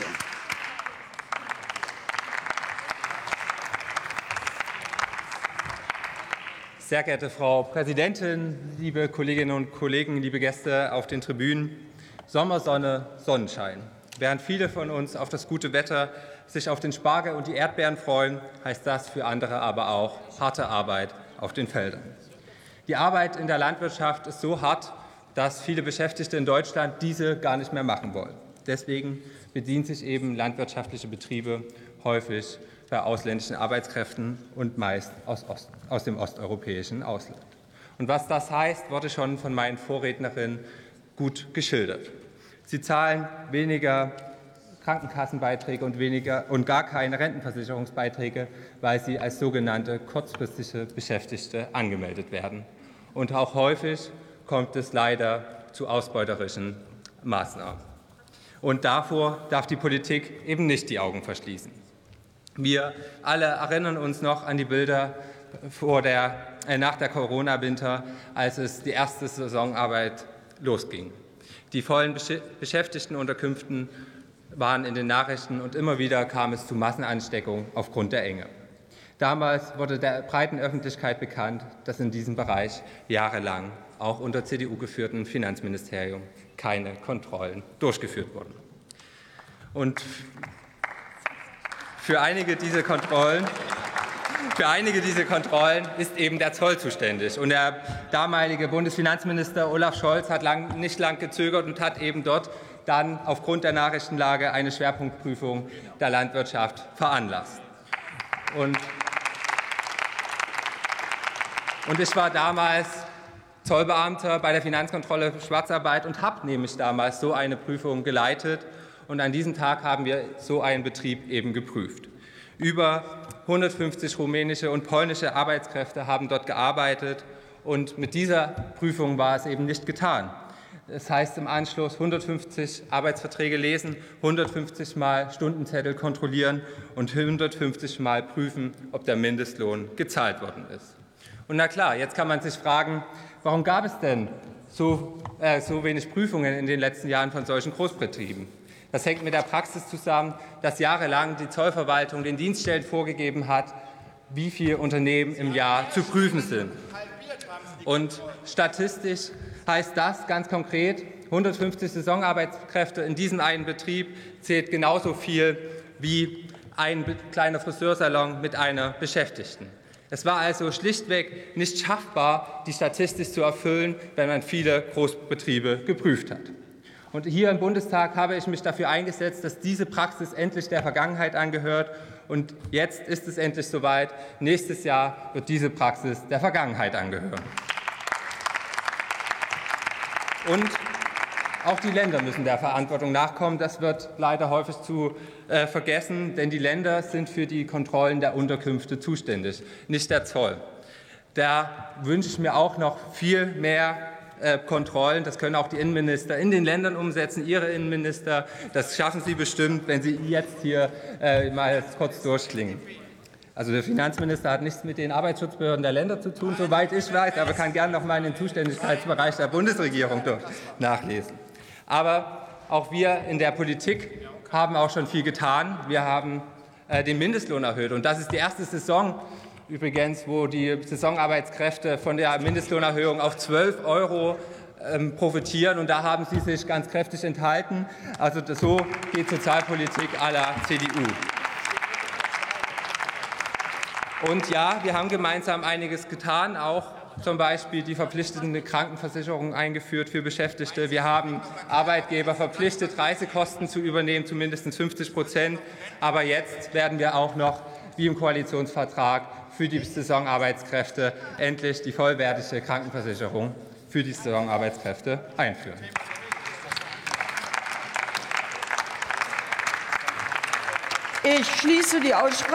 Fraktion. Sehr geehrte Frau Präsidentin, liebe Kolleginnen und Kollegen, liebe Gäste auf den Tribünen. Sommersonne, Sonnenschein. Während viele von uns auf das gute Wetter sich auf den Spargel und die Erdbeeren freuen, heißt das für andere aber auch harte Arbeit auf den Feldern. Die Arbeit in der Landwirtschaft ist so hart, dass viele Beschäftigte in Deutschland diese gar nicht mehr machen wollen. Deswegen bedienen sich eben landwirtschaftliche Betriebe häufig bei ausländischen Arbeitskräften und meist aus, Ost, aus dem osteuropäischen Ausland. Und was das heißt, wurde schon von meinen Vorrednerinnen gut geschildert. Sie zahlen weniger Krankenkassenbeiträge und, weniger, und gar keine Rentenversicherungsbeiträge, weil sie als sogenannte kurzfristige Beschäftigte angemeldet werden. Und auch häufig kommt es leider zu ausbeuterischen Maßnahmen. Und davor darf die Politik eben nicht die Augen verschließen. Wir alle erinnern uns noch an die Bilder vor der, äh, nach der Corona-Winter, als es die erste Saisonarbeit losging. Die vollen Beschäftigtenunterkünften waren in den Nachrichten und immer wieder kam es zu Massenansteckungen aufgrund der Enge. Damals wurde der breiten Öffentlichkeit bekannt, dass in diesem Bereich jahrelang auch unter CDU geführten Finanzministerium keine Kontrollen durchgeführt wurden. Und für einige dieser Kontrollen für einige dieser Kontrollen ist eben der Zoll zuständig. Und der damalige Bundesfinanzminister Olaf Scholz hat lang, nicht lang gezögert und hat eben dort dann aufgrund der Nachrichtenlage eine Schwerpunktprüfung der Landwirtschaft veranlasst. Und, und ich war damals Zollbeamter bei der Finanzkontrolle Schwarzarbeit und habe nämlich damals so eine Prüfung geleitet. Und an diesem Tag haben wir so einen Betrieb eben geprüft. Über 150 rumänische und polnische Arbeitskräfte haben dort gearbeitet. Und mit dieser Prüfung war es eben nicht getan. Das heißt im Anschluss 150 Arbeitsverträge lesen, 150 Mal Stundenzettel kontrollieren und 150 Mal prüfen, ob der Mindestlohn gezahlt worden ist. Und na klar, jetzt kann man sich fragen, warum gab es denn so, äh, so wenig Prüfungen in den letzten Jahren von solchen Großbetrieben? Das hängt mit der Praxis zusammen, dass jahrelang die Zollverwaltung den Dienststellen vorgegeben hat, wie viele Unternehmen im Jahr zu prüfen sind. Und statistisch heißt das ganz konkret, 150 Saisonarbeitskräfte in diesem einen Betrieb zählt genauso viel wie ein kleiner Friseursalon mit einer Beschäftigten. Es war also schlichtweg nicht schaffbar, die Statistik zu erfüllen, wenn man viele Großbetriebe geprüft hat. Und hier im Bundestag habe ich mich dafür eingesetzt, dass diese Praxis endlich der Vergangenheit angehört. Und jetzt ist es endlich soweit. Nächstes Jahr wird diese Praxis der Vergangenheit angehören. Und auch die Länder müssen der Verantwortung nachkommen. Das wird leider häufig zu äh, vergessen, denn die Länder sind für die Kontrollen der Unterkünfte zuständig, nicht der Zoll. Da wünsche ich mir auch noch viel mehr äh, Kontrollen. Das können auch die Innenminister in den Ländern umsetzen, ihre Innenminister. Das schaffen sie bestimmt, wenn sie jetzt hier äh, mal kurz durchklingen. Also der Finanzminister hat nichts mit den Arbeitsschutzbehörden der Länder zu tun, soweit ich weiß, aber kann gerne noch mal in den Zuständigkeitsbereich der Bundesregierung nachlesen. Aber auch wir in der Politik haben auch schon viel getan. Wir haben äh, den Mindestlohn erhöht und das ist die erste Saison, übrigens, wo die Saisonarbeitskräfte von der Mindestlohnerhöhung auf 12 Euro ähm, profitieren. Und da haben Sie sich ganz kräftig enthalten. Also so geht Sozialpolitik aller CDU. Und ja, wir haben gemeinsam einiges getan, auch zum Beispiel die verpflichtende Krankenversicherung eingeführt für Beschäftigte. Wir haben Arbeitgeber verpflichtet, Reisekosten zu übernehmen, zumindest 50 Prozent. Aber jetzt werden wir auch noch, wie im Koalitionsvertrag, für die Saisonarbeitskräfte endlich die vollwertige Krankenversicherung für die Saisonarbeitskräfte einführen. Ich schließe die Aussprache.